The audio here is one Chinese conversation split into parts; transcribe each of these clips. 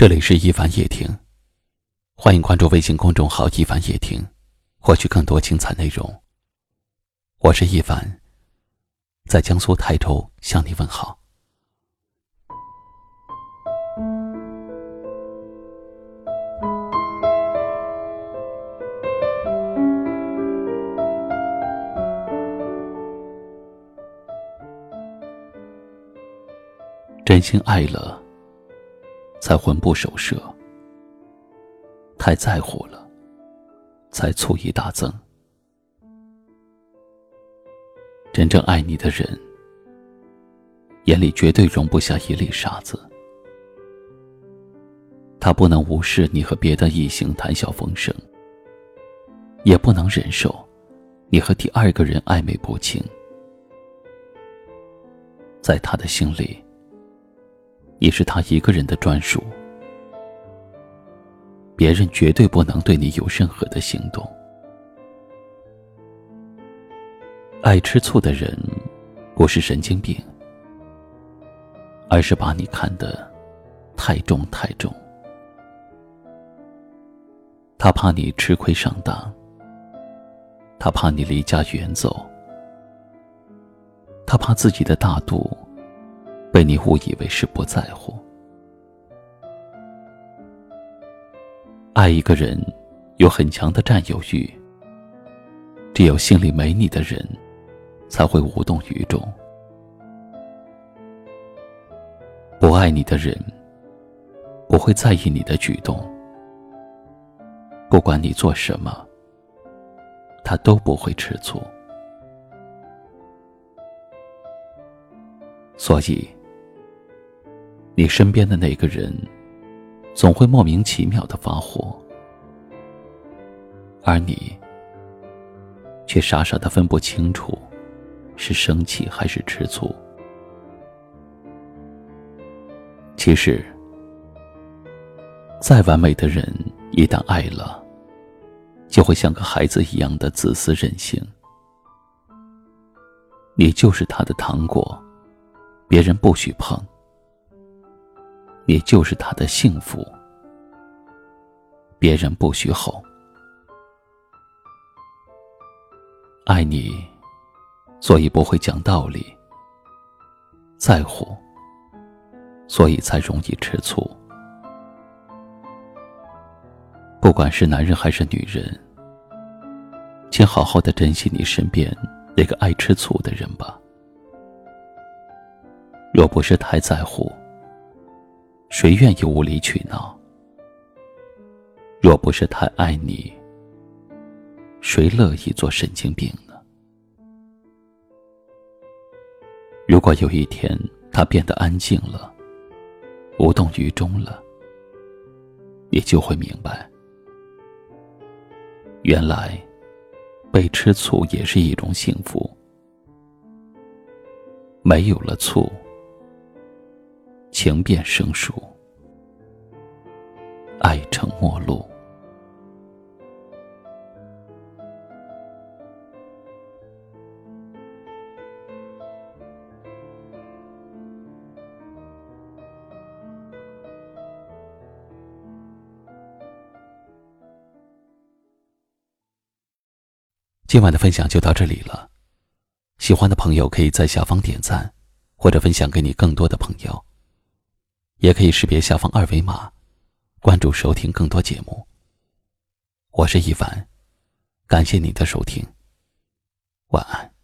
这里是一凡夜听，欢迎关注微信公众号“一凡夜听”，获取更多精彩内容。我是一凡，在江苏泰州向你问好。真心爱了。才魂不守舍，太在乎了，才醋意大增。真正爱你的人，眼里绝对容不下一粒沙子。他不能无视你和别的异性谈笑风生，也不能忍受你和第二个人暧昧不清。在他的心里。也是他一个人的专属，别人绝对不能对你有任何的行动。爱吃醋的人，不是神经病，而是把你看得太重太重。他怕你吃亏上当，他怕你离家远走，他怕自己的大度。被你误以为是不在乎。爱一个人，有很强的占有欲。只有心里没你的人，才会无动于衷。不爱你的人，不会在意你的举动。不管你做什么，他都不会吃醋。所以。你身边的那个人，总会莫名其妙的发火，而你却傻傻的分不清楚，是生气还是吃醋。其实，再完美的人，一旦爱了，就会像个孩子一样的自私任性。你就是他的糖果，别人不许碰。你就是他的幸福，别人不许吼。爱你，所以不会讲道理；在乎，所以才容易吃醋。不管是男人还是女人，请好好的珍惜你身边那个爱吃醋的人吧。若不是太在乎，谁愿意无理取闹？若不是太爱你，谁乐意做神经病呢？如果有一天他变得安静了，无动于衷了，你就会明白，原来被吃醋也是一种幸福。没有了醋。情变生疏，爱成陌路。今晚的分享就到这里了，喜欢的朋友可以在下方点赞，或者分享给你更多的朋友。也可以识别下方二维码，关注收听更多节目。我是一凡，感谢你的收听，晚安。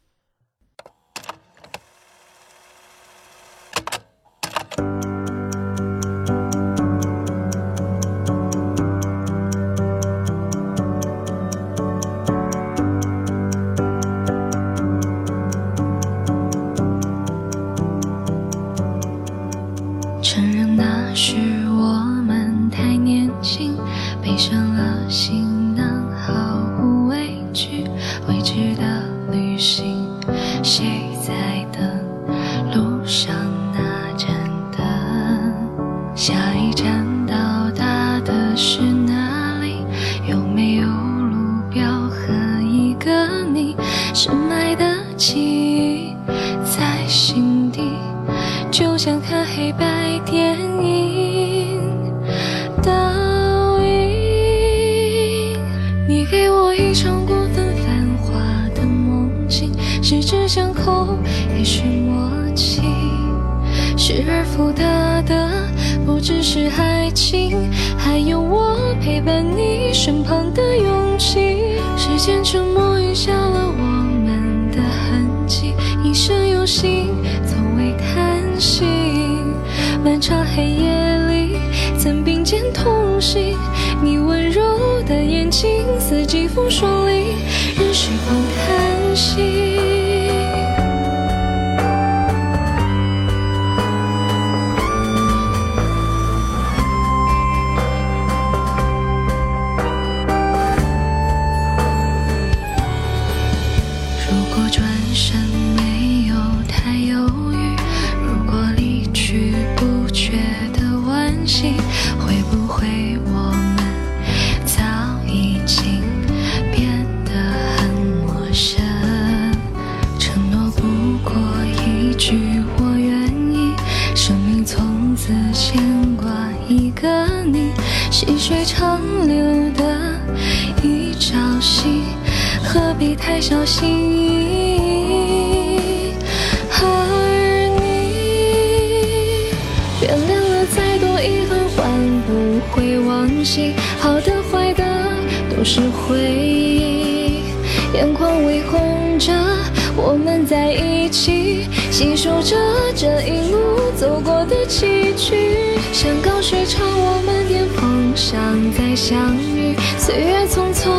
想看黑白电影倒影。你给我一场过分繁华的梦境，十指相扣，也许默契，失而复得的不只是爱情，还有我陪伴你身旁的勇气。时间沉默一下了我们的痕迹，一生用心，从未叹息。漫长黑夜里，曾并肩同行，你温柔的眼睛，四季风霜里，任时光叹息。自牵挂一个你细水长流的一朝夕，何必太小心翼翼？而你原谅了再多遗憾，换不回往昔。好的坏的都是回忆，眼眶微红着，我们在一起，细数着这一路走过的崎岖。山高水长，我们巅峰上再相遇。岁月匆匆，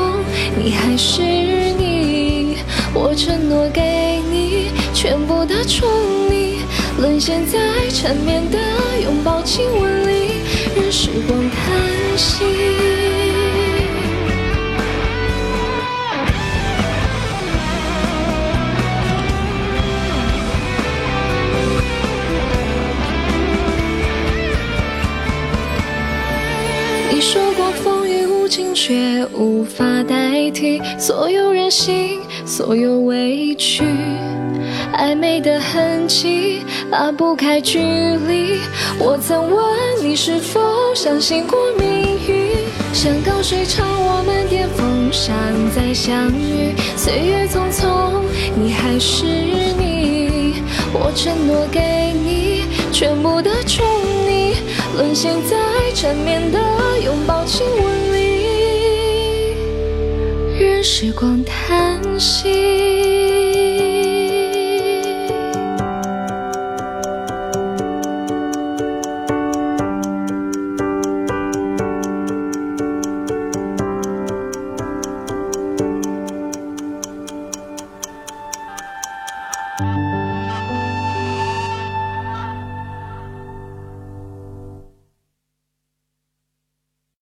你还是你。我承诺给你全部的宠溺，沦陷在缠绵的拥抱亲吻里，任时光你说过风雨无情，却无法代替所有任性，所有委屈。暧昧的痕迹，拉不开距离。我曾问你是否相信过命运？山高水长，我们巅峰上再相遇。岁月匆匆，你还是你。我承诺给你全部的宠溺，沦陷在缠绵的。时光叹息。